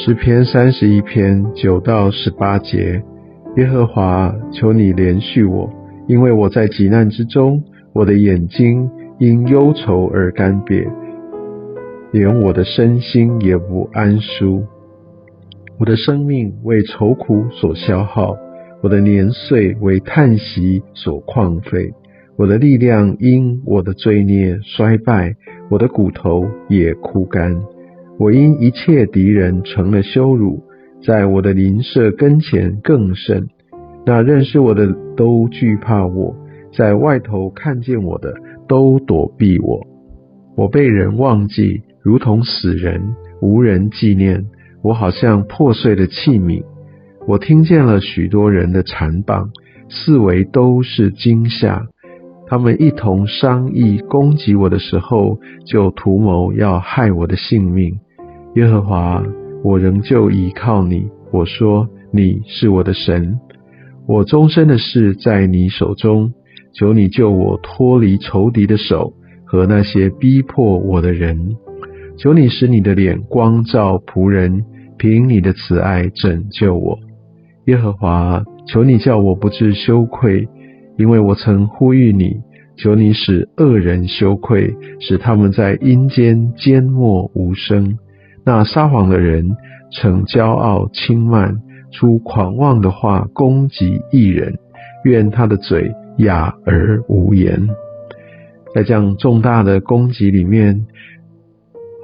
诗篇三十一篇九到十八节，耶和华，求你怜恤我，因为我在急难之中，我的眼睛因忧愁而干瘪，连我的身心也不安舒。我的生命为愁苦所消耗，我的年岁为叹息所旷废，我的力量因我的罪孽衰败，我的骨头也枯干。我因一切敌人成了羞辱，在我的邻舍跟前更甚。那认识我的都惧怕我，在外头看见我的都躲避我。我被人忘记，如同死人，无人纪念。我好像破碎的器皿。我听见了许多人的残谤，四围都是惊吓。他们一同商议攻击我的时候，就图谋要害我的性命。耶和华，我仍旧倚靠你。我说你是我的神，我终身的事在你手中。求你救我脱离仇敌的手和那些逼迫我的人。求你使你的脸光照仆人，凭你的慈爱拯救我。耶和华，求你叫我不至羞愧，因为我曾呼吁你。求你使恶人羞愧，使他们在阴间缄默无声。那撒谎的人，逞骄傲轻慢，出狂妄的话攻击一人，愿他的嘴哑而无言。在这样重大的攻击里面，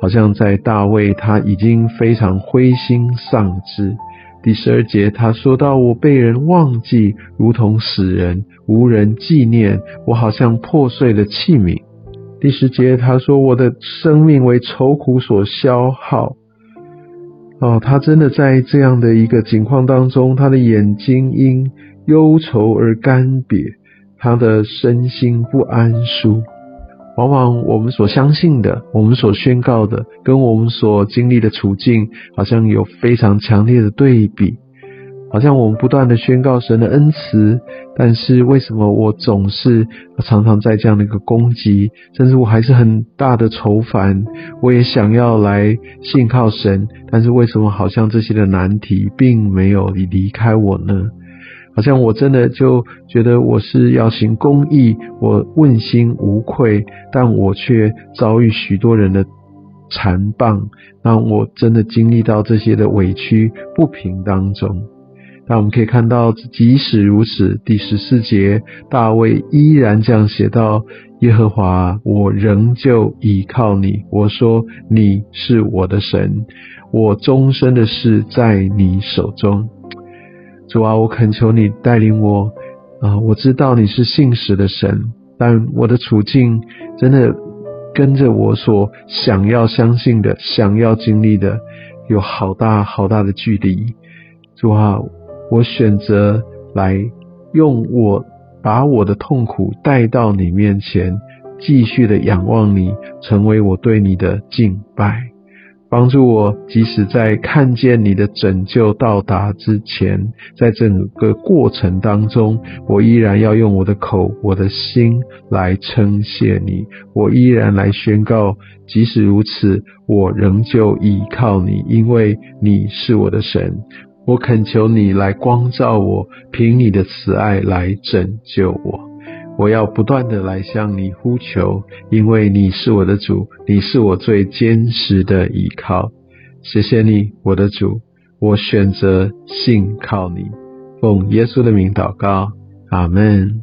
好像在大卫他已经非常灰心丧志。第十二节他说到：“我被人忘记，如同死人，无人纪念。我好像破碎的器皿。”第十节，他说：“我的生命为愁苦所消耗。”哦，他真的在这样的一个情况当中，他的眼睛因忧愁而干瘪，他的身心不安舒。往往我们所相信的，我们所宣告的，跟我们所经历的处境，好像有非常强烈的对比。好像我们不断的宣告神的恩慈，但是为什么我总是常常在这样的一个攻击，甚至我还是很大的愁烦，我也想要来信靠神，但是为什么好像这些的难题并没有离开我呢？好像我真的就觉得我是要行公义，我问心无愧，但我却遭遇许多人的残棒，让我真的经历到这些的委屈不平当中。那我们可以看到，即使如此，第十四节，大卫依然这样写道：“耶和华，我仍旧倚靠你。我说你是我的神，我终身的事在你手中。主啊，我恳求你带领我啊！我知道你是信实的神，但我的处境真的跟着我所想要相信的、想要经历的有好大好大的距离。主啊！”我选择来用我把我的痛苦带到你面前，继续的仰望你，成为我对你的敬拜，帮助我，即使在看见你的拯救到达之前，在整个过程当中，我依然要用我的口、我的心来称谢你，我依然来宣告，即使如此，我仍旧依靠你，因为你是我的神。我恳求你来光照我，凭你的慈爱来拯救我。我要不断的来向你呼求，因为你是我的主，你是我最坚实的依靠。谢谢你，我的主，我选择信靠你，奉耶稣的名祷告，阿门。